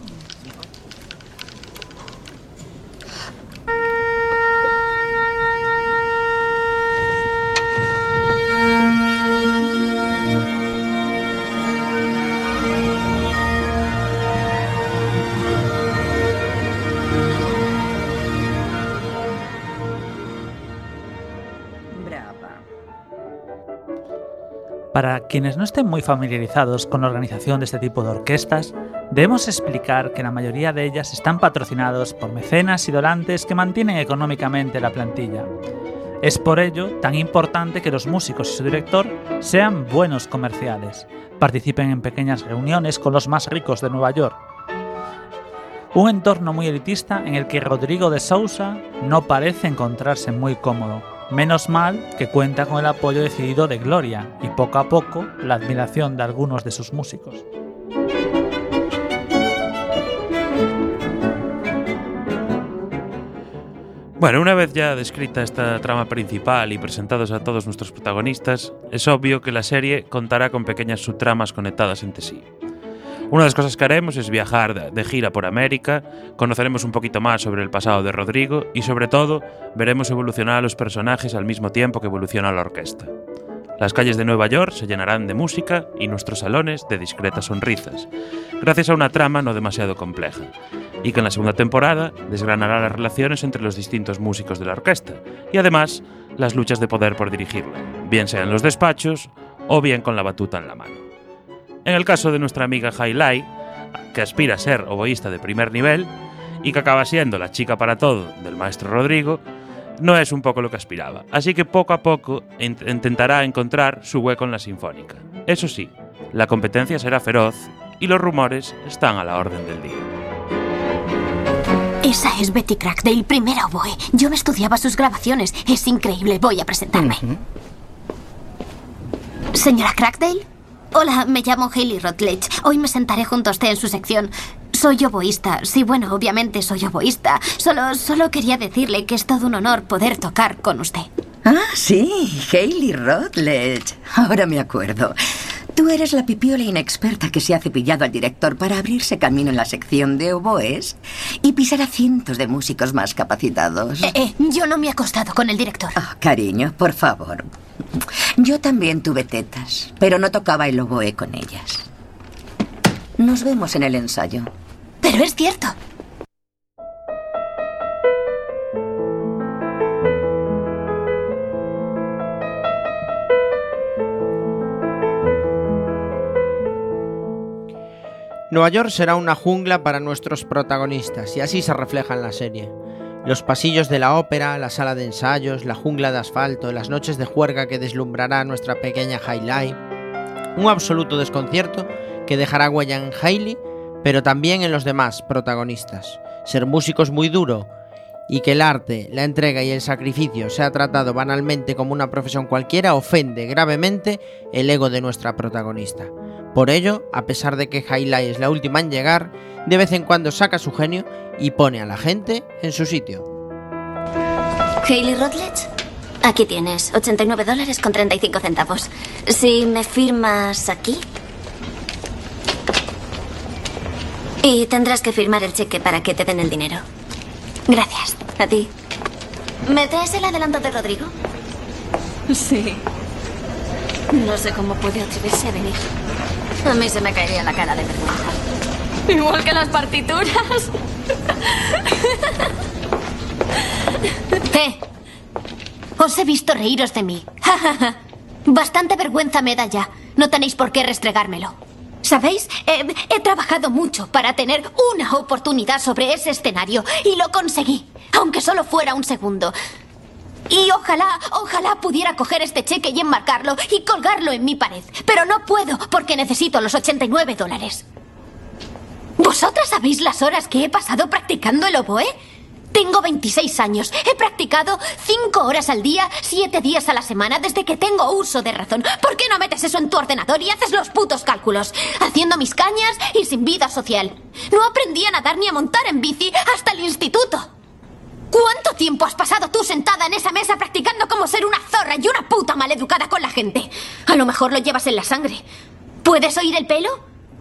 Quienes no estén muy familiarizados con la organización de este tipo de orquestas, debemos explicar que la mayoría de ellas están patrocinados por mecenas y donantes que mantienen económicamente la plantilla. Es por ello tan importante que los músicos y su director sean buenos comerciales, participen en pequeñas reuniones con los más ricos de Nueva York. Un entorno muy elitista en el que Rodrigo de Sousa no parece encontrarse muy cómodo. Menos mal que cuenta con el apoyo decidido de Gloria y poco a poco la admiración de algunos de sus músicos. Bueno, una vez ya descrita esta trama principal y presentados a todos nuestros protagonistas, es obvio que la serie contará con pequeñas subtramas conectadas entre sí. Una de las cosas que haremos es viajar de- gira por América, conoceremos un poquito más sobre el pasado de Rodrigo y sobre todo veremos evolucionar a los personajes al mismo tiempo que evoluciona la orquesta. Las calles de Nueva York se llenarán de música y nuestros salones de discretas sonrisas, gracias a una trama no demasiado compleja, y que en la segunda temporada desgranará las relaciones entre los distintos músicos de la orquesta y además las luchas de poder por dirigirla, bien sea en los despachos o bien con la batuta en la mano. En el caso de nuestra amiga Hailai, que aspira a ser oboísta de primer nivel y que acaba siendo la chica para todo del maestro Rodrigo, no es un poco lo que aspiraba, así que poco a poco in- intentará encontrar su hueco en la sinfónica. Eso sí, la competencia será feroz y los rumores están a la orden del día. Esa es Betty Crackdale, primera oboe. Yo me estudiaba sus grabaciones. Es increíble. Voy a presentarme. Señora Crackdale. Hola, me llamo Hayley Rutledge. Hoy me sentaré junto a usted en su sección. Soy oboísta. Sí, bueno, obviamente soy oboísta. Solo, solo quería decirle que es todo un honor poder tocar con usted. Ah, sí, Hayley Rutledge. Ahora me acuerdo. Tú eres la pipiola inexperta que se ha cepillado al director para abrirse camino en la sección de oboes y pisar a cientos de músicos más capacitados. Eh, eh, yo no me he acostado con el director. Ah, cariño, por favor. Yo también tuve tetas, pero no tocaba el oboe con ellas. Nos vemos en el ensayo. Pero es cierto. Nueva York será una jungla para nuestros protagonistas y así se refleja en la serie. Los pasillos de la ópera, la sala de ensayos, la jungla de asfalto, las noches de juerga que deslumbrará nuestra pequeña Highlight. Un absoluto desconcierto que dejará huella en Hailey, pero también en los demás protagonistas. Ser músico es muy duro y que el arte, la entrega y el sacrificio sea tratado banalmente como una profesión cualquiera ofende gravemente el ego de nuestra protagonista. Por ello, a pesar de que Hailey es la última en llegar, de vez en cuando saca su genio y pone a la gente en su sitio. Hayley Rutledge. Aquí tienes, 89 dólares con 35 centavos. Si me firmas aquí. Y tendrás que firmar el cheque para que te den el dinero. Gracias. A ti. ¿Me traes el adelanto de Rodrigo? Sí. No sé cómo puede atreverse a venir. [laughs] A mí se me caería la cara de vergüenza. Igual que las partituras. [laughs] ¡Eh! Os he visto reíros de mí. [laughs] Bastante vergüenza me da ya. No tenéis por qué restregármelo. ¿Sabéis? He, he trabajado mucho para tener una oportunidad sobre ese escenario y lo conseguí, aunque solo fuera un segundo. Y ojalá, ojalá pudiera coger este cheque y enmarcarlo y colgarlo en mi pared. Pero no puedo porque necesito los 89 dólares. ¿Vosotras sabéis las horas que he pasado practicando el oboe? Tengo 26 años. He practicado 5 horas al día, 7 días a la semana desde que tengo uso de razón. ¿Por qué no metes eso en tu ordenador y haces los putos cálculos? Haciendo mis cañas y sin vida social. No aprendí a nadar ni a montar en bici hasta el instituto. ¿Cuánto tiempo has pasado tú sentada en esa mesa practicando cómo ser una zorra y una puta maleducada con la gente? A lo mejor lo llevas en la sangre. ¿Puedes oír el pelo?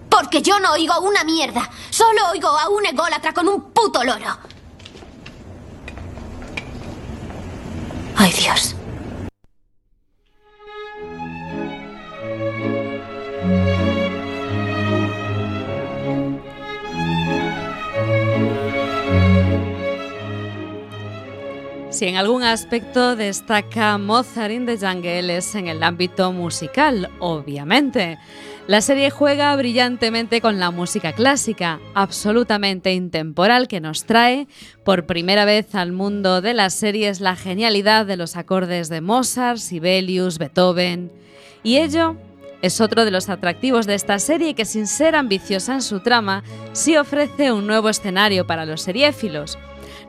Porque yo no oigo una mierda. Solo oigo a un ególatra con un puto loro. Ay, Dios. Si en algún aspecto destaca Mozart in the Jungle es en el ámbito musical, obviamente. La serie juega brillantemente con la música clásica, absolutamente intemporal, que nos trae por primera vez al mundo de las series la genialidad de los acordes de Mozart, Sibelius, Beethoven. Y ello es otro de los atractivos de esta serie que sin ser ambiciosa en su trama, sí ofrece un nuevo escenario para los seriéfilos.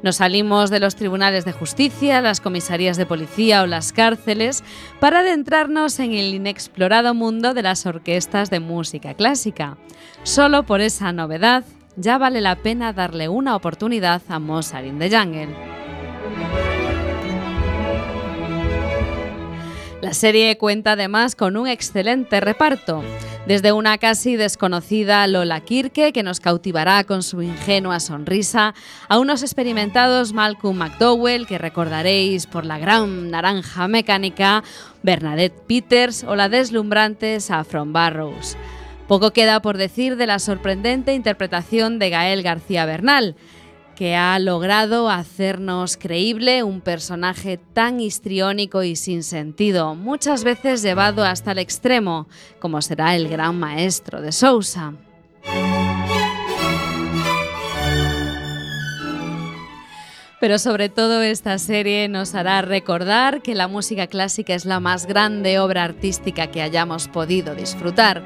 Nos salimos de los tribunales de justicia, las comisarías de policía o las cárceles para adentrarnos en el inexplorado mundo de las orquestas de música clásica. Solo por esa novedad ya vale la pena darle una oportunidad a Mozart in the Jungle. La serie cuenta además con un excelente reparto, desde una casi desconocida Lola Kirke, que nos cautivará con su ingenua sonrisa, a unos experimentados Malcolm McDowell, que recordaréis por la gran naranja mecánica, Bernadette Peters o la deslumbrante Saffron Barrows. Poco queda por decir de la sorprendente interpretación de Gael García Bernal, que ha logrado hacernos creíble un personaje tan histriónico y sin sentido, muchas veces llevado hasta el extremo, como será el gran maestro de Sousa. Pero sobre todo esta serie nos hará recordar que la música clásica es la más grande obra artística que hayamos podido disfrutar.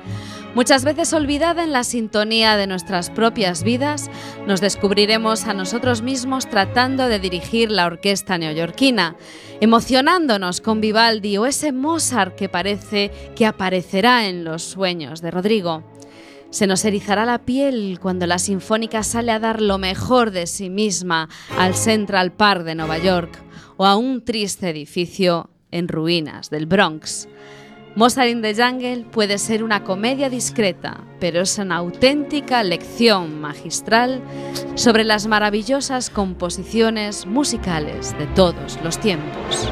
Muchas veces olvidada en la sintonía de nuestras propias vidas, nos descubriremos a nosotros mismos tratando de dirigir la orquesta neoyorquina, emocionándonos con Vivaldi o ese Mozart que parece que aparecerá en los sueños de Rodrigo. Se nos erizará la piel cuando la Sinfónica sale a dar lo mejor de sí misma al Central Park de Nueva York o a un triste edificio en ruinas del Bronx. Mozart in the Jungle puede ser una comedia discreta, pero es una auténtica lección magistral sobre las maravillosas composiciones musicales de todos los tiempos.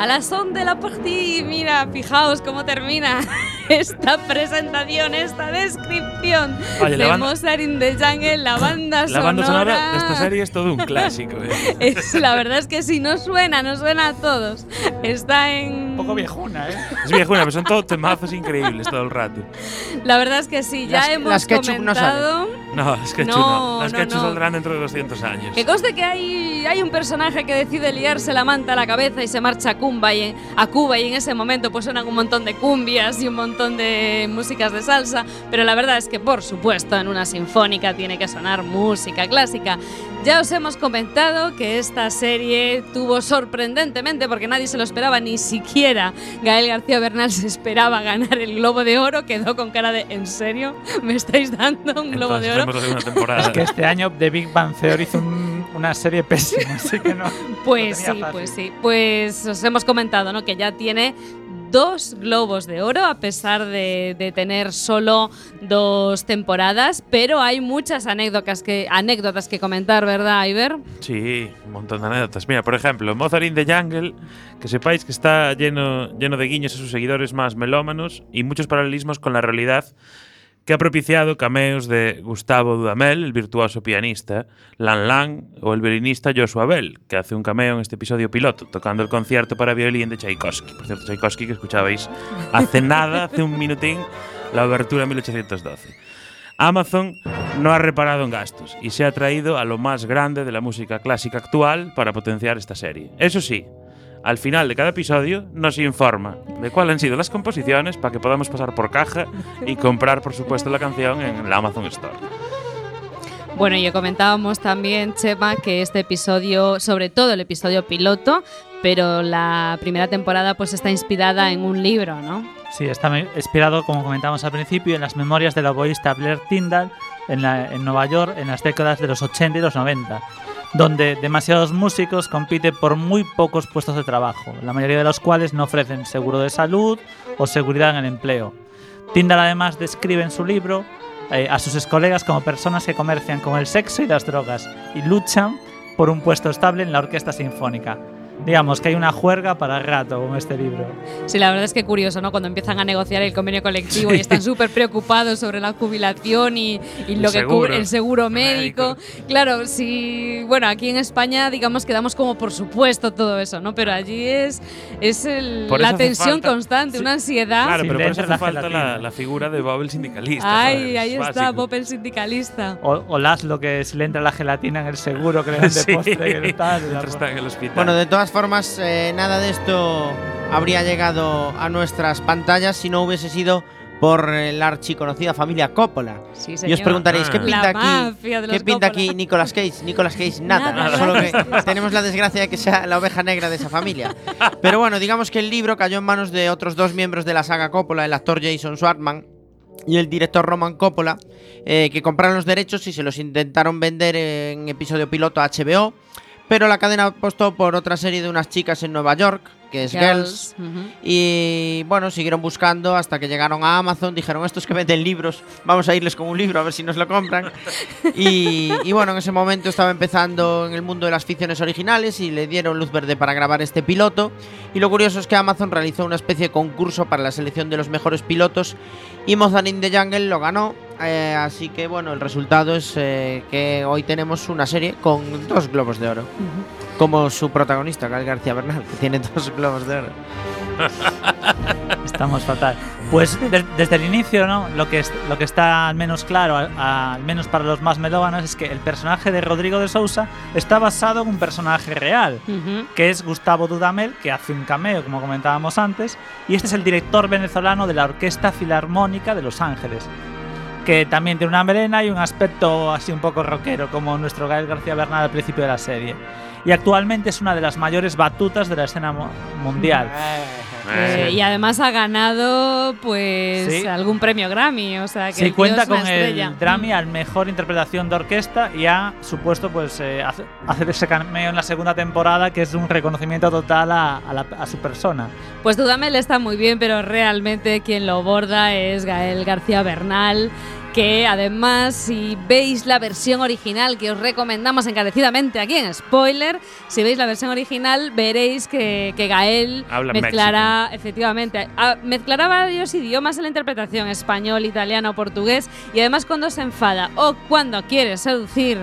A la son de la partie, mira, fijaos cómo termina [laughs] esta presentación, esta descripción Oye, de banda- Mozart in the Jungle, la banda La banda sonora sonora. de esta serie es todo un clásico. ¿eh? [laughs] Es- la verdad es que sí, no suena, no suena a todos. Está en. Un poco viejuna, ¿eh? Es viejuna, pero son todos temazos increíbles todo el rato. La verdad es que sí, ya Las- hemos las comentado. No, las que No, no. Las no, no. saldrán dentro de 200 años. Que conste que hay, hay un personaje que decide liarse la manta a la cabeza y se marcha a Cuba, y, a Cuba y en ese momento pues suenan un montón de cumbias y un montón de músicas de salsa, pero la verdad es que por supuesto en una sinfónica tiene que sonar música clásica. Ya os hemos comentado que esta serie tuvo sorprendentemente, porque nadie se lo esperaba, ni siquiera Gael García Bernal se esperaba ganar el Globo de Oro, quedó con cara de ¿en serio? ¿Me estáis dando un Globo de Entonces Oro? una temporada. Es que este año The Big Bang Theory hizo un- una serie pésima, así que no. Pues sí, fácil. pues sí. Pues os hemos comentado, ¿no? Que ya tiene dos globos de oro, a pesar de, de tener solo dos temporadas, pero hay muchas anécdotas que, anécdotas que comentar, ¿verdad, Iber? Sí, un montón de anécdotas. Mira, por ejemplo, Mozart in the Jungle, que sepáis que está lleno, lleno de guiños a sus seguidores más melómanos y muchos paralelismos con la realidad que ha propiciado cameos de Gustavo Dudamel, el virtuoso pianista, Lan Lan o el violinista Joshua Bell, que hace un cameo en este episodio piloto, tocando el concierto para violín de Tchaikovsky. Por cierto, Tchaikovsky que escuchabais hace [laughs] nada, hace un minutín, la obertura 1812. Amazon no ha reparado en gastos y se ha traído a lo más grande de la música clásica actual para potenciar esta serie. Eso sí, al final de cada episodio nos informa de cuáles han sido las composiciones para que podamos pasar por caja y comprar, por supuesto, la canción en la Amazon Store. Bueno, y comentábamos también, Chema, que este episodio, sobre todo el episodio piloto, pero la primera temporada pues está inspirada en un libro, ¿no? Sí, está inspirado, como comentamos al principio, en las memorias del oboísta Blair Tyndall en, la- en Nueva York en las décadas de los 80 y los 90, donde demasiados músicos compiten por muy pocos puestos de trabajo, la mayoría de los cuales no ofrecen seguro de salud o seguridad en el empleo. Tyndall además describe en su libro eh, a sus colegas como personas que comercian con el sexo y las drogas y luchan por un puesto estable en la orquesta sinfónica. Digamos que hay una juerga para rato con este libro. Sí, la verdad es que curioso, ¿no? Cuando empiezan a negociar el convenio colectivo y están súper preocupados sobre la jubilación y, y El lo que seguro. cubre el seguro médico. Claro, sí, bueno, aquí en España digamos que damos como por supuesto todo eso, ¿no? Pero allí es, es el- la tensión falta- constante, una ansiedad. Claro, pero por eso hace la falta la, la figura de Bob el sindicalista. Ay, ¿sabes? ahí Es está. Bob el sindicalista. O, o Laszlo, que si le entra la gelatina en el seguro que le dan de [laughs] Sí. postre que tal. En el hospital. Bueno, de todas formas, eh, nada de esto habría llegado a nuestras pantallas si no hubiese sido por eh, la archiconocida familia Coppola. Sí, y os preguntaréis, ¿qué pinta La aquí? ¿Qué pinta Coppola. aquí Nicolas Cage? Nicolas Cage, nada. Nada, Solo que [laughs] tenemos la desgracia de que sea la oveja negra de esa familia. Pero bueno, digamos que el libro cayó en manos de otros dos miembros de la saga Coppola, el actor Jason Schwartzman y el director Roman Coppola, eh, que compraron los derechos y se los intentaron vender en episodio piloto a HBO. Pero la cadena apostó por otra serie de unas chicas en Nueva York, que es Girls. Ujú. Y bueno, siguieron buscando hasta que llegaron a Amazon. Dijeron, estos que venden libros, vamos a irles con un libro a ver si nos lo compran. [laughs] y, y bueno, en ese momento estaba empezando en el mundo de las ficciones originales y le dieron luz verde para grabar este piloto. Y lo curioso es que Amazon realizó una especie de concurso para la selección de los mejores pilotos y Mozart in the Jungle lo ganó. Eh, así que bueno, el resultado es eh, que hoy tenemos una serie con dos globos de oro. Como su protagonista, Gal García Bernal, que tiene dos globos de oro. [laughs] Estamos fatal. Pues de- desde el inicio, ¿no? Lo que, es- lo que está al menos claro, al, al menos para los más melómanos, es que el personaje de Rodrigo de Sousa está basado en un personaje real, que es Gustavo Dudamel, que hace un cameo, como comentábamos antes, y este es el director venezolano de la Orquesta Filarmónica de Los Ángeles, que también tiene una melena y un aspecto así un poco rockero, como nuestro Gael García Bernal al principio de la serie. Y actualmente es una de las mayores batutas de la escena mundial. [laughs] Eh, y además ha ganado pues Sí. algún premio Grammy, o sea que Sí, el cuenta es con estrella. el Grammy al mejor interpretación de orquesta y ha supuesto pues eh, hace- hacer ese cameo en la segunda temporada que es un reconocimiento total a, a la- a su persona. Pues Dudamel está muy bien, pero realmente quien lo borda es Gael García Bernal, que además si veis la versión original que os recomendamos encarecidamente aquí en Spoiler, si veis la versión original veréis que, que Gael Habla mezclará, efectivamente, a- mezclará varios idiomas en la interpretación, español, italiano, portugués, y además cuando se enfada o cuando quiere seducir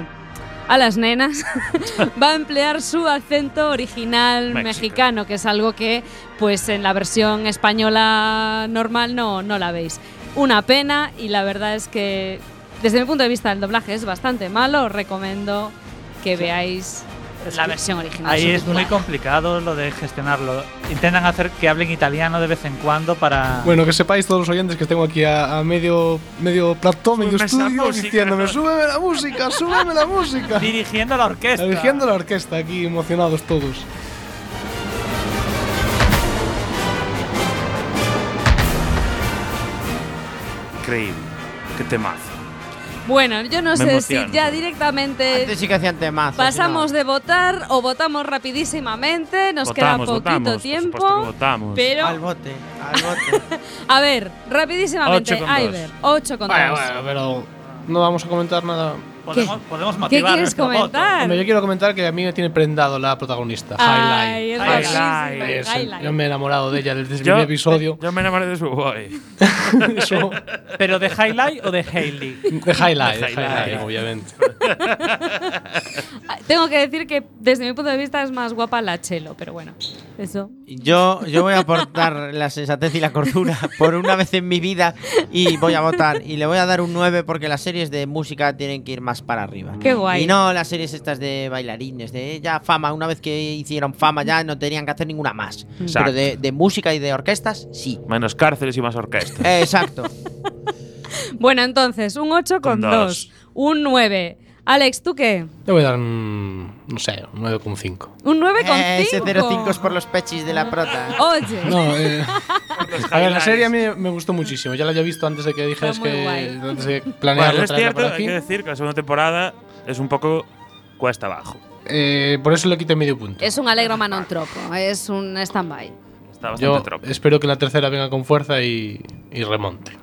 a las nenas, [laughs] va a emplear su acento original México. mexicano, que es algo que pues en la versión española normal no, no la veis. Una pena y la verdad es que desde mi punto de vista el doblaje es bastante malo, os recomiendo que veáis la versión original. Ahí es muy complicado lo de gestionarlo. Intentan hacer que hablen italiano de vez en cuando para... Bueno, que sepáis todos los oyentes que tengo aquí a, a medio, medio plató, medio estudio, diciéndome, súbeme la música, súbeme la música. [laughs] Dirigiendo la orquesta. Dirigiendo la orquesta aquí, emocionados todos. Increíble. Qué temazo. Bueno, yo no Me sé emociono. si ya directamente Antes sí que hacían temazos. pasamos de votar o votamos rapidísimamente, nos Votamos, queda poquito votamos, por tiempo. supuesto que votamos. Pero Al bote, al bote. [laughs] A ver, rapidísimamente, Ocho con dos. Iver, 8 con Bueno, 2. bueno, pero no vamos a comentar nada. Podemos, podemos ¿Qué motivar quieres nuestro voto. comentar? Hombre, yo quiero comentar que a mí me tiene prendado la protagonista, Ay, es Es- Highlight. Yo me he enamorado de ella desde el primer episodio. Yo me enamoré de su boy. [laughs] Eso, ¿Pero de Highlight o de Hailey? de Highlight, De de Highlight. Highlight, obviamente. [laughs] Tengo que decir que desde mi punto de vista es más guapa la Chelo, pero bueno, eso. Yo, yo voy a aportar la sensatez y la cordura por una vez en mi vida y voy a votar. Y le voy a dar un 9 porque las series de música tienen que ir más para arriba. Qué guay. Y no las series estas de bailarines, de ya fama. Una vez que hicieron fama ya no tenían que hacer ninguna más. Exacto. Pero de, de música y de orquestas, sí. Menos cárceles y más orquesta. Eh, exacto. [laughs] Bueno, entonces, un 8 con Con 2, dos. un 9. Alex, ¿tú qué? Le voy a dar un, no sé, un 9,5. Un 9 con 5. Eh, ese 0,5 es por los pechis de la prota. Oye. No, eh, [laughs] a ver, la serie a mí me gustó muchísimo. Ya la había visto antes de que dijeras que guay. antes de planearlo Bueno, es cierto, por hay aquí. que decir que la segunda temporada es un poco cuesta abajo. Eh, por eso le quité medio punto. Es un alegro manon tropo, es un stand-by. Está bastante Yo tropo. espero que la tercera venga con fuerza y, y remonte.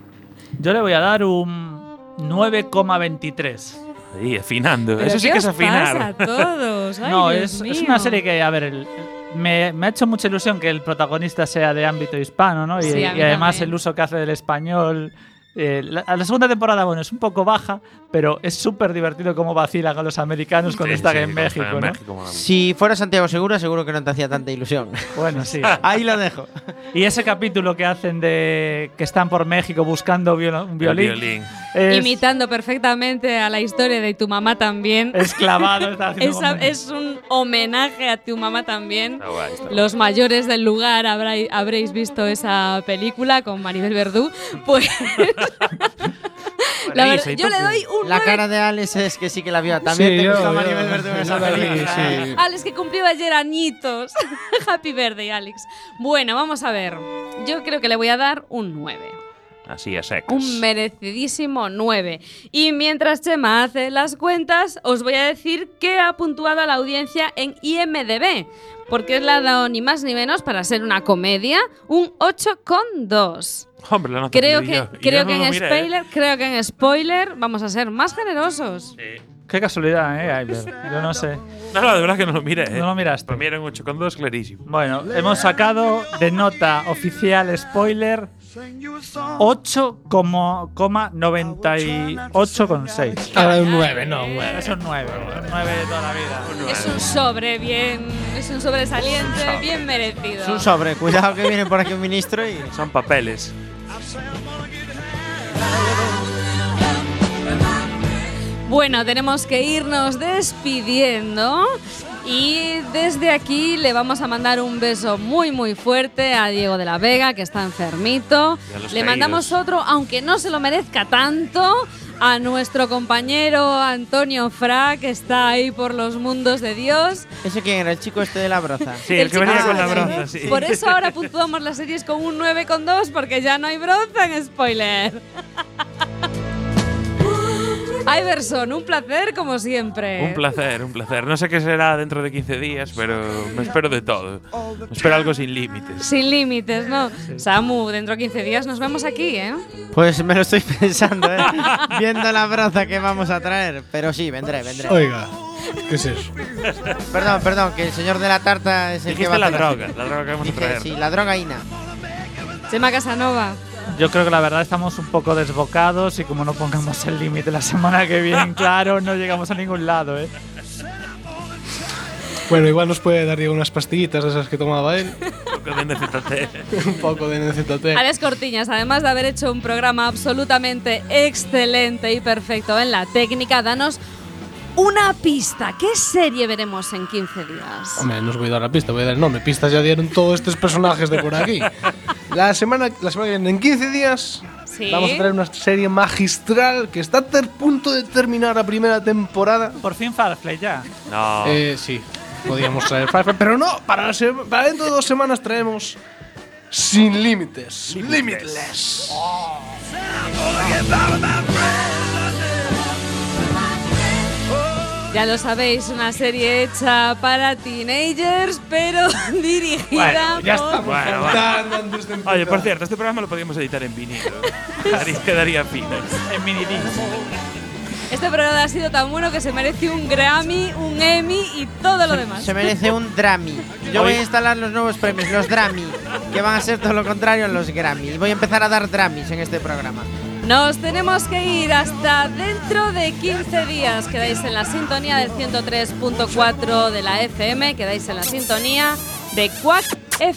Yo le voy a dar un 9,23. Ahí, afinando. ¿Pero Eso sí que es os pasa afinar. a todos? [laughs] Ay, no, es, es una serie que, a ver, el- me, me ha hecho mucha ilusión que el protagonista sea de ámbito hispano, ¿no? Y, Sí, y además también. el uso que hace del español. eh, la, la segunda temporada, bueno, es un poco baja, pero es súper divertido cómo vacilan a los americanos cuando Sí, están sí, en México, en ¿no? México. Si fuera Santiago Segura, seguro que no te hacía tanta ilusión. Bueno, sí. [laughs] Ahí lo dejo. Y ese capítulo que hacen de que están por México buscando viol- un El violín, violín. Es, Imitando perfectamente a la historia de tu mamá también. es clavado. está [laughs] haciendo es un homenaje a tu mamá también. Está guay, está guay. Los mayores del lugar habréis visto esa película con Maribel Verdú. Pues. la Vale, verdad, Isa, ¿y yo le doy un La 9. cara de Alex es que sí que la vio. También Sí, te yo- gustó yo- Maribel Verdú en esa película. sí. Alex que cumplió ayer añitos. [laughs] Happy birthday, Alex. Bueno, vamos a ver. Yo creo que le voy a dar un 9. Así secas. Un merecidísimo 9. Y mientras Chema hace las cuentas, os voy a decir que ha puntuado a la audiencia en IMDB. Porque le ha dado ni más ni menos, para ser una comedia, un 8,2. Hombre, la nota Creo que creo no que lo en miré, ¿eh? spoiler, creo que en spoiler vamos a ser más generosos. Qué casualidad, ¿eh, Aiber? Yo no sé. No, no, de verdad que no lo miré. ¿eh? No lo miraste. Para mí era un 8,2 clarísimo. Bueno, hemos sacado de nota oficial spoiler 8,98,6. Ahora un 9, no, un 9. Es un 9, un 9 de toda la vida. Es un sobre bien, es un sobresaliente bien merecido. Es un sobre. Cuidado que viene por aquí un ministro y. Son papeles. Bueno, tenemos que irnos despidiendo y desde aquí le vamos a mandar un beso muy muy fuerte a Diego de la Vega que está enfermito. Le caídos. mandamos otro, aunque no se lo merezca tanto, a nuestro compañero Antonio Fra que está ahí por los mundos de Dios. ¿Ese quién era? El chico este de la broza. Sí, el, que chico venía este con la de bronza, sí. Por eso ahora puntuamos las series con un 9,2 porque ya no hay bronza en spoiler. [laughs] Iverson, un placer como siempre. Un placer, un placer. No sé qué será dentro de 15 días, pero me espero de todo. Me espero algo sin límites. Sin límites, ¿no? Samu, dentro de 15 días nos vemos aquí, ¿eh? Pues me lo estoy [laughs] pensando, ¿eh? Viendo la broza que vamos a traer. Pero sí, vendré, vendré. Oiga, ¿qué es eso? Perdón, perdón, que el señor de la tarta es el que Dijiste va a la droga, la droga que vamos a Dije, traer. Sí, la drogaína. Chema Casanova. Yo creo que la verdad estamos un poco desbocados y como no pongamos el límite la semana que viene, [laughs] claro, no llegamos a ningún lado, ¿eh? Bueno, igual nos puede dar Diego unas pastillitas de esas que tomaba él. Un poco de NZT. [laughs] un poco de NZT. Alex Cortiñas, además de haber hecho un programa absolutamente excelente y perfecto en la técnica, danos una pista. ¿Qué serie veremos en 15 días? Hombre, no os voy a dar la pista, voy a dar el nombre. Pistas ya dieron todos estos personajes de por aquí. La semana, la semana que viene, en 15 días, Sí. vamos a traer una serie magistral que está a punto de terminar la primera temporada. Por fin Firefly ya. No. Eh, sí, podíamos traer Firefly, pero no, para, para dentro de dos semanas traemos Sin Límites. Limitless. Ya lo sabéis, una serie hecha para teenagers, pero [laughs] dirigida Bueno, ya por... estamos Bueno, faltando Oye, por cierto, este programa lo podríamos editar en vinilo. [laughs] Quedaría, fino. En mini Este programa ha sido tan bueno que se merece un Grammy, un Emmy y todo lo demás. Se merece un Drami. Yo voy a instalar los nuevos premios, los Drami, que van a ser todo lo contrario a los Grammy. Y voy a empezar a dar Dramis en este programa. Nos tenemos que ir hasta dentro de 15 días. Quedáis en la sintonía del 103.4 de la FM, quedáis en la sintonía de Quack